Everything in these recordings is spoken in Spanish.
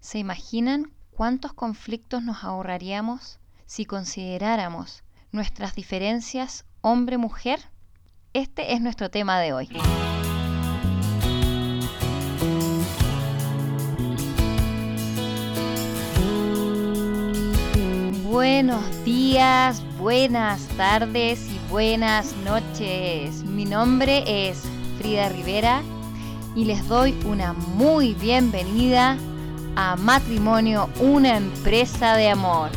¿Se imaginan cuántos conflictos nos ahorraríamos si consideráramos nuestras diferencias hombre-mujer? Este es nuestro tema de hoy. Buenos días, buenas tardes y buenas noches. Mi nombre es Frida Rivera y les doy una muy bienvenida a Matrimonio, una empresa de amor.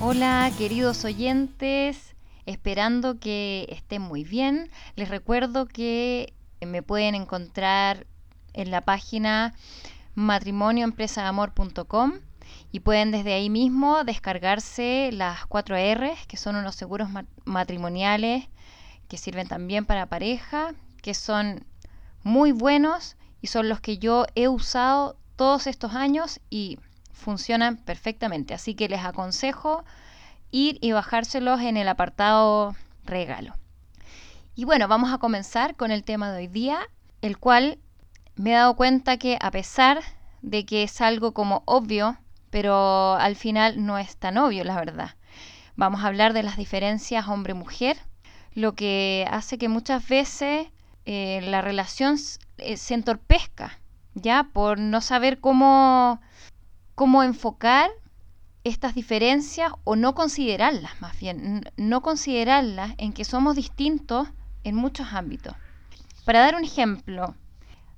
Hola queridos oyentes, esperando que estén muy bien. Les recuerdo que me pueden encontrar en la página matrimonioempresaamor.com y pueden desde ahí mismo descargarse las 4 R, que son unos seguros matrimoniales que sirven también para pareja, que son muy buenos y son los que yo he usado todos estos años y funcionan perfectamente. Así que les aconsejo ir y bajárselos en el apartado regalo. Y bueno, vamos a comenzar con el tema de hoy día, el cual me he dado cuenta que a pesar de que es algo como obvio, pero al final no es tan obvio, la verdad. Vamos a hablar de las diferencias hombre-mujer, lo que hace que muchas veces eh, la relación eh, se entorpezca, ¿ya? Por no saber cómo cómo enfocar estas diferencias o no considerarlas, más bien, no considerarlas en que somos distintos en muchos ámbitos. Para dar un ejemplo,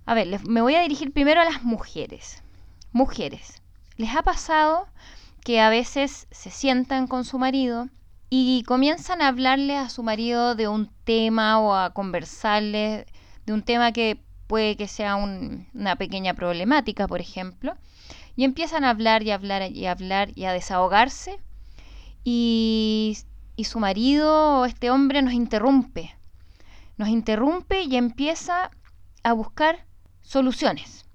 a ver, me voy a dirigir primero a las mujeres. Mujeres, ¿les ha pasado que a veces se sientan con su marido y comienzan a hablarle a su marido de un tema o a conversarle de un tema que puede que sea una pequeña problemática, por ejemplo, y empiezan a hablar y hablar y hablar y a desahogarse. Y, y su marido, este hombre, nos interrumpe. Nos interrumpe y empieza a buscar soluciones.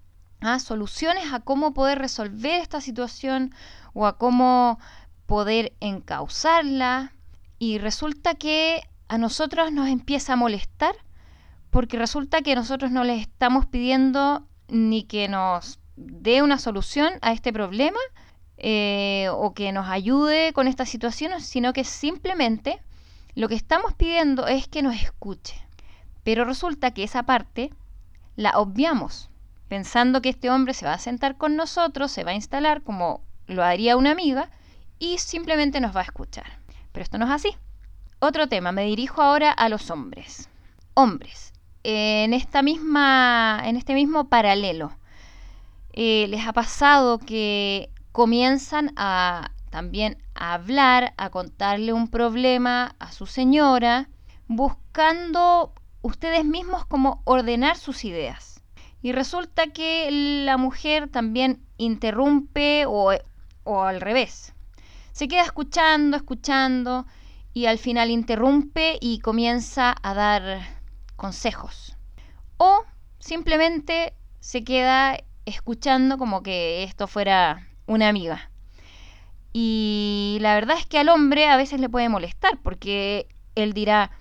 ¿Ah? Soluciones a cómo poder resolver esta situación o a cómo poder encauzarla. Y resulta que a nosotros nos empieza a molestar porque resulta que nosotros no les estamos pidiendo ni que nos dé una solución a este problema eh, o que nos ayude con esta situación, sino que simplemente lo que estamos pidiendo es que nos escuche. Pero resulta que esa parte la obviamos, pensando que este hombre se va a sentar con nosotros, se va a instalar como lo haría una amiga y simplemente nos va a escuchar. Pero esto no es así. Otro tema, me dirijo ahora a los hombres. Hombres, en esta misma en este mismo paralelo eh, les ha pasado que comienzan a también a hablar, a contarle un problema a su señora, buscando ustedes mismos como ordenar sus ideas. Y resulta que la mujer también interrumpe o, o al revés. Se queda escuchando, escuchando y al final interrumpe y comienza a dar consejos. O simplemente se queda escuchando como que esto fuera una amiga. Y la verdad es que al hombre a veces le puede molestar porque él dirá,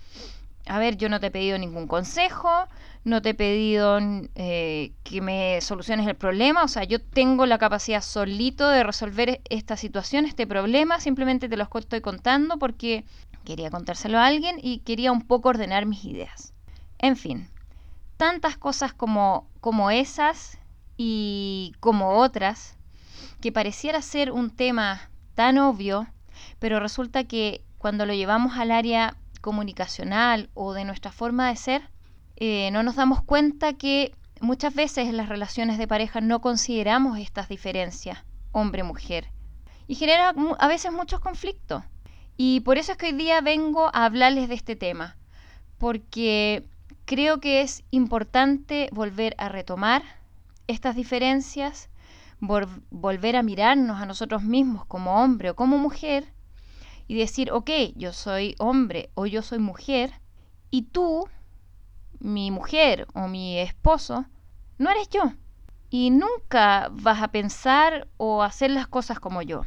a ver, yo no te he pedido ningún consejo, no te he pedido eh, que me soluciones el problema, o sea, yo tengo la capacidad solito de resolver esta situación, este problema, simplemente te lo estoy contando porque quería contárselo a alguien y quería un poco ordenar mis ideas. En fin, tantas cosas como, como esas y como otras, que pareciera ser un tema tan obvio, pero resulta que cuando lo llevamos al área comunicacional o de nuestra forma de ser, eh, no nos damos cuenta que muchas veces en las relaciones de pareja no consideramos estas diferencias, hombre-mujer, y genera a veces muchos conflictos. Y por eso es que hoy día vengo a hablarles de este tema, porque creo que es importante volver a retomar estas diferencias, volver a mirarnos a nosotros mismos como hombre o como mujer y decir, ok, yo soy hombre o yo soy mujer y tú, mi mujer o mi esposo, no eres yo. Y nunca vas a pensar o hacer las cosas como yo.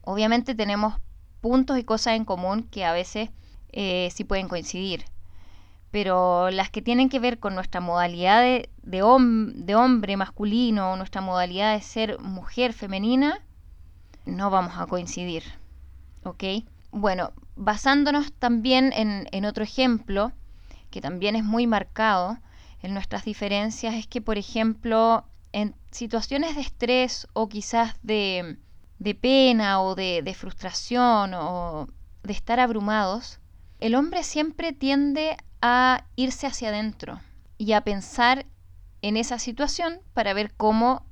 Obviamente tenemos puntos y cosas en común que a veces eh, sí pueden coincidir, pero las que tienen que ver con nuestra modalidad de, de, hombre masculino, nuestra modalidad de ser mujer femenina, no vamos a coincidir. ¿Ok? Bueno, basándonos también en otro ejemplo, que también es muy marcado en nuestras diferencias, es que, por ejemplo, en situaciones de estrés o quizás de, de pena o de, de, frustración o de estar abrumados, el hombre siempre tiende a irse hacia adentro y a pensar en esa situación para ver cómo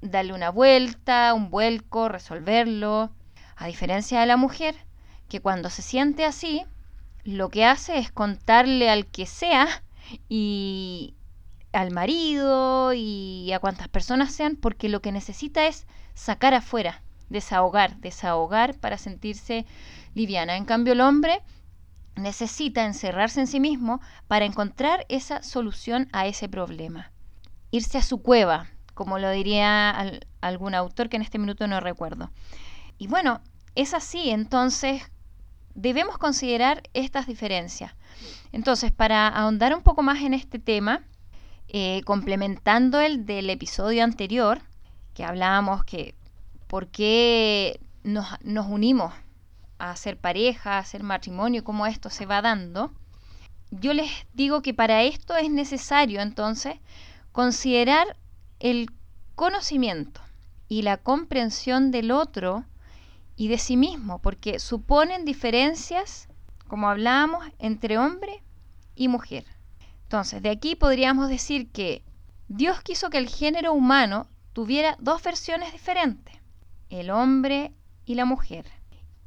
darle una vuelta, un vuelco, resolverlo. A diferencia de la mujer, que cuando se siente así, lo que hace es contarle al que sea y al marido y a cuantas personas sean, porque lo que necesita es sacar afuera, desahogar, desahogar para sentirse liviana. En cambio, el hombre necesita encerrarse en sí mismo para encontrar esa solución a ese problema. Irse a su cueva, como lo diría al, algún autor que en este minuto no recuerdo. Y bueno, es así, entonces debemos considerar estas diferencias. Entonces, para ahondar un poco más en este tema, eh, complementando el del episodio anterior, que hablábamos que por qué nos, nos unimos a hacer pareja, a hacer matrimonio, cómo esto se va dando, yo les digo que para esto es necesario entonces considerar el conocimiento y la comprensión del otro y de sí mismo, porque suponen diferencias, como hablábamos, entre hombre y mujer. Entonces, de aquí podríamos decir que Dios quiso que el género humano tuviera dos versiones diferentes, el hombre y la mujer,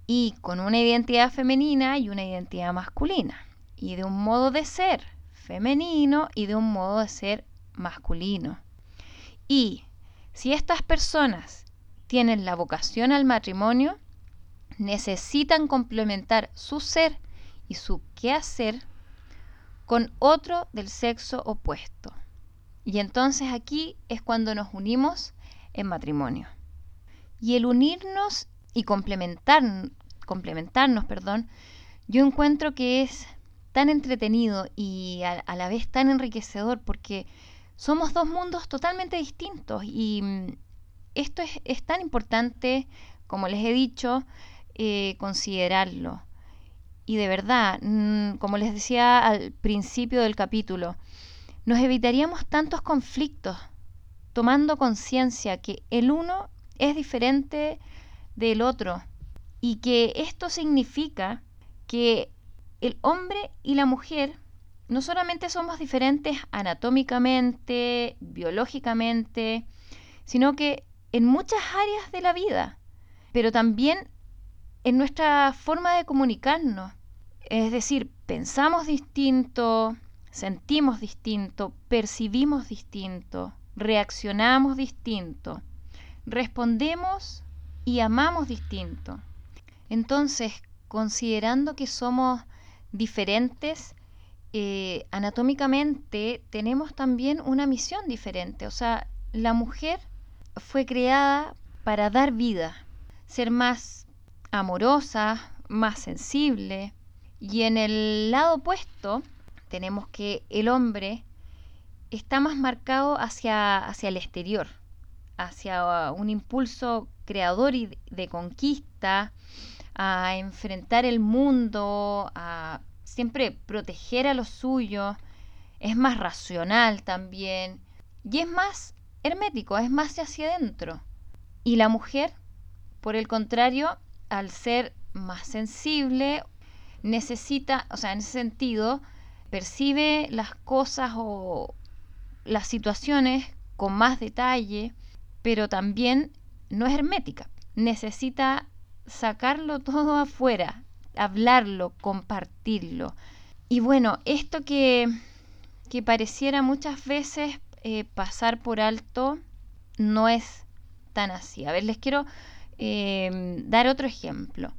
y con una identidad femenina y una identidad masculina, y de un modo de ser femenino y de un modo de ser masculino. Y si estas personas tienen la vocación al matrimonio, necesitan complementar su ser y su quehacer con otro del sexo opuesto. Y entonces aquí es cuando nos unimos en matrimonio. Y el unirnos y complementar, complementarnos, perdón, yo encuentro que es tan entretenido y a, a, la vez tan enriquecedor porque somos dos mundos totalmente distintos y mm, esto es, es tan importante, como les he dicho, eh, considerarlo. Y de verdad, mm, como les decía al principio del capítulo, nos evitaríamos tantos conflictos tomando conciencia que el uno es diferente del otro y que esto significa que el hombre y la mujer no solamente somos diferentes anatómicamente, biológicamente, sino que en muchas áreas de la vida, pero también en nuestra forma de comunicarnos. Es decir, pensamos distinto, sentimos distinto, percibimos distinto, reaccionamos distinto, respondemos y amamos distinto. Entonces, considerando que somos diferentes, eh, anatómicamente tenemos también una misión diferente. O sea, la mujer fue creada para dar vida, ser más amorosa, más sensible. Y en el lado opuesto tenemos que el hombre está más marcado hacia, hacia el exterior, hacia un impulso creador y de conquista, a enfrentar el mundo, a siempre proteger a los suyos, es más racional también y es más hermético, es más hacia adentro. Y la mujer, por el contrario, al ser más sensible, necesita, o sea, en ese sentido, percibe las cosas o las situaciones con más detalle, pero también no es hermética. Necesita sacarlo todo afuera, hablarlo, compartirlo. Y bueno, esto que, que pareciera muchas veces eh, pasar por alto no es tan así. A ver, les quiero eh, dar otro ejemplo.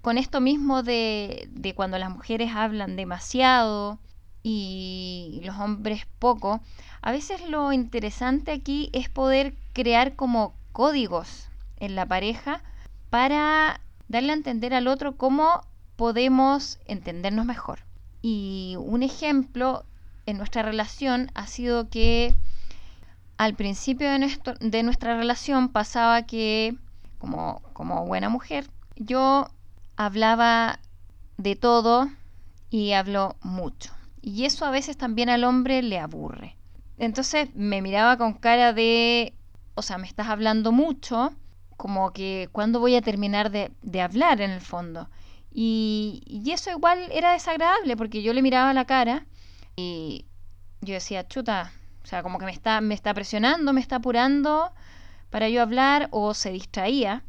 con esto mismo de, de cuando las mujeres hablan demasiado y los hombres poco, a veces lo interesante aquí es poder crear como códigos en la pareja para darle a entender al otro cómo podemos entendernos mejor. Y un ejemplo en nuestra relación ha sido que al principio de, nuestra relación pasaba que, como, como buena mujer, yo hablaba de todo y hablo mucho. Y eso a veces también al hombre le aburre. Entonces me miraba con cara de, o sea, me estás hablando mucho, como que cuándo voy a terminar de, hablar en el fondo. Y, y, eso igual era desagradable porque yo le miraba la cara y yo decía, chuta, o sea, como que me está, me está presionando, me está apurando para yo hablar o se distraía.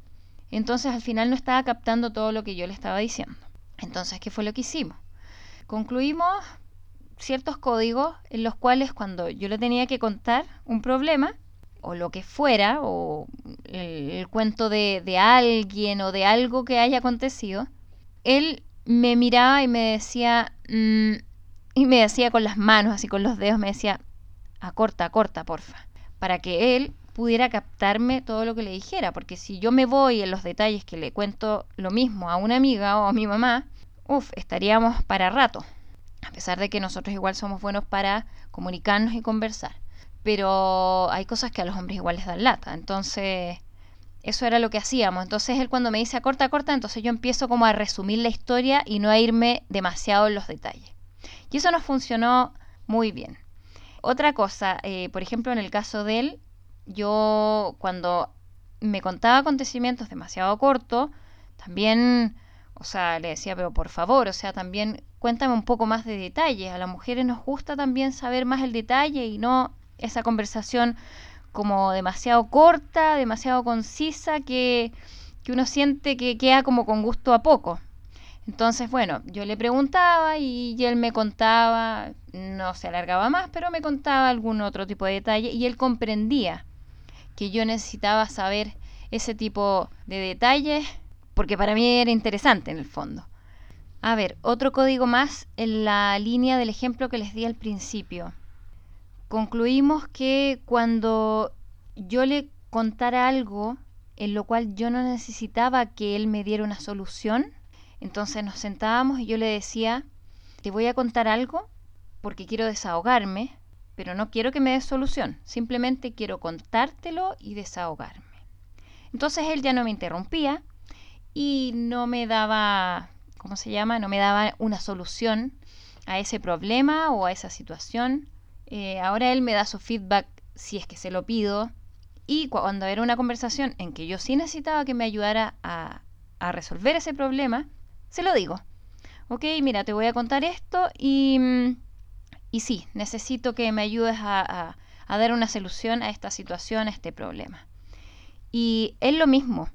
Entonces al final no estaba captando todo lo que yo le estaba diciendo. Entonces, ¿qué fue lo que hicimos? Concluimos ciertos códigos en los cuales cuando yo le tenía que contar un problema, o lo que fuera, o el, cuento de, de, alguien o de algo que haya acontecido, él me miraba y me decía, mm", y me decía con las manos, así con los dedos, me decía, acorta, acorta, porfa, para que él pudiera captarme todo lo que le dijera, porque si yo me voy en los detalles que le cuento lo mismo a una amiga o a mi mamá, uff, estaríamos para rato, a pesar de que nosotros igual somos buenos para comunicarnos y conversar. Pero hay cosas que a los hombres igual les dan lata, entonces eso era lo que hacíamos. Entonces él cuando me dice corta, corta, entonces yo empiezo como a resumir la historia y no a irme demasiado en los detalles. Y eso nos funcionó muy bien. Otra cosa, eh, por ejemplo, en el caso de él, yo cuando me contaba acontecimientos demasiado cortos, también, o sea, le decía, pero por favor, o sea, también cuéntame un poco más de detalles. A las mujeres nos gusta también saber más el detalle y no esa conversación como demasiado corta, demasiado concisa, que uno siente que queda como con gusto a poco. Entonces, bueno, yo le preguntaba y, él me contaba, no se alargaba más, pero me contaba algún otro tipo de detalle y él comprendía que yo necesitaba saber ese tipo de detalles porque para mí era interesante en el fondo. A ver, otro código más en la línea del ejemplo que les di al principio. Concluimos que cuando yo le contara algo en lo cual yo no necesitaba que él me diera una solución, entonces nos sentábamos y yo le decía, te voy a contar algo porque quiero desahogarme, pero no quiero que me des solución, simplemente quiero contártelo y desahogarme. Entonces él ya no me interrumpía y no me daba, ¿cómo se llama? No me daba una solución a ese problema o a esa situación. Eh, ahora él me da su feedback si es que se lo pido. Y cuando era una conversación en que yo sí necesitaba que me ayudara a, a resolver ese problema, se lo digo. Ok, mira, te voy a contar esto y mm, y sí, necesito que me ayudes a, dar una solución a esta situación, a este problema. Y es lo mismo.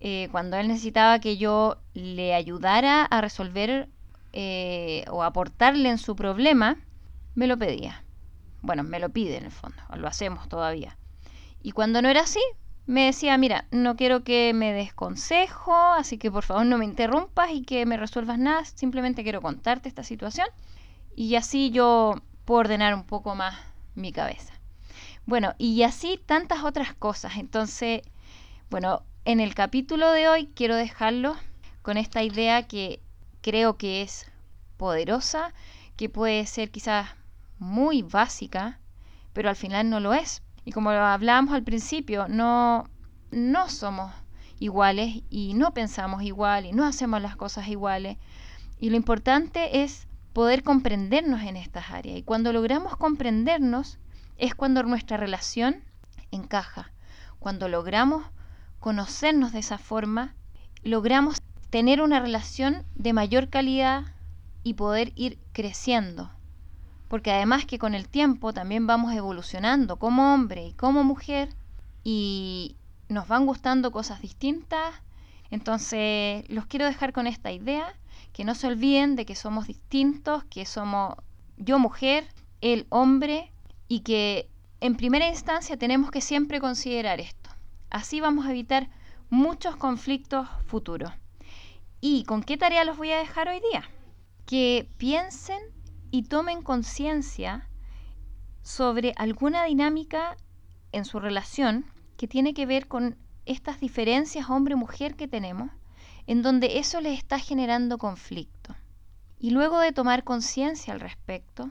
Eh, cuando él necesitaba que yo le ayudara a resolver eh, o aportarle en su problema, me lo pedía. Bueno, me lo pide en el fondo, lo hacemos todavía. Y cuando no era así, me decía, mira, no quiero que me des consejo, así que por favor no me interrumpas y que me resuelvas nada, simplemente quiero contarte esta situación y así yo puedo ordenar un poco más mi cabeza. Bueno, y así tantas otras cosas. Entonces, bueno, en el capítulo de hoy quiero dejarlo con esta idea que creo que es poderosa, que puede ser quizás muy básica, pero al final no lo es. Y como lo hablábamos al principio, no, no somos iguales y no pensamos igual y no hacemos las cosas iguales. Y lo importante es poder comprendernos en estas áreas. Y cuando logramos comprendernos es cuando nuestra relación encaja. Cuando logramos conocernos de esa forma, logramos tener una relación de mayor calidad y poder ir creciendo. Porque además que con el tiempo también vamos evolucionando como hombre y como mujer y nos van gustando cosas distintas. Entonces los quiero dejar con esta idea que no se olviden de que somos distintos, que somos yo mujer, él hombre, y que en primera instancia tenemos que siempre considerar esto. Así vamos a evitar muchos conflictos futuros. ¿Y con qué tarea los voy a dejar hoy día? Que piensen y tomen conciencia sobre alguna dinámica en su relación que tiene que ver con estas diferencias hombre-mujer que tenemos, en donde eso les está generando conflicto. Y luego de tomar conciencia al respecto,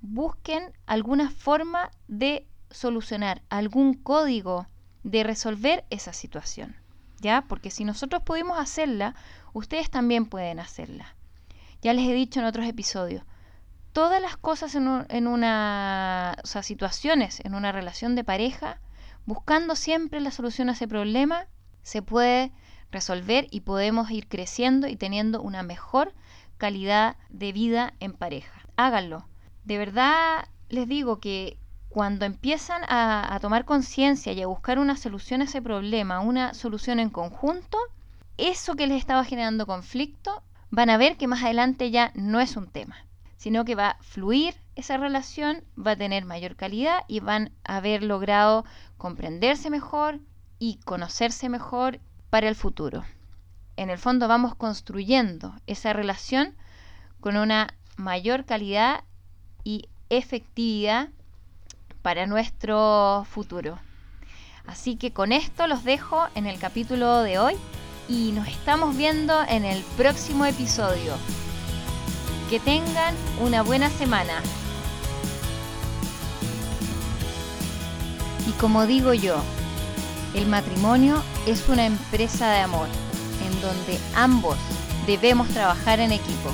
busquen alguna forma de solucionar, algún código de resolver esa situación. ¿Ya? Porque si nosotros pudimos hacerla, ustedes también pueden hacerla. Ya les he dicho en otros episodios, todas las cosas en, una, o sea, situaciones en una relación de pareja, buscando siempre la solución a ese problema, se puede resolver y podemos ir creciendo y teniendo una mejor calidad de vida en pareja. Háganlo. De verdad les digo que cuando empiezan a, a tomar conciencia y a buscar una solución a ese problema, una solución en conjunto, eso que les estaba generando conflicto, van a ver que más adelante ya no es un tema sino que va a fluir esa relación, va a tener mayor calidad y van a haber logrado comprenderse mejor y conocerse mejor para el futuro. En el fondo vamos construyendo esa relación con una mayor calidad y efectividad para nuestro futuro. Así que con esto los dejo en el capítulo de hoy y nos estamos viendo en el próximo episodio. Que tengan una buena semana. Y como digo yo, el matrimonio es una empresa de amor en donde ambos debemos trabajar en equipo.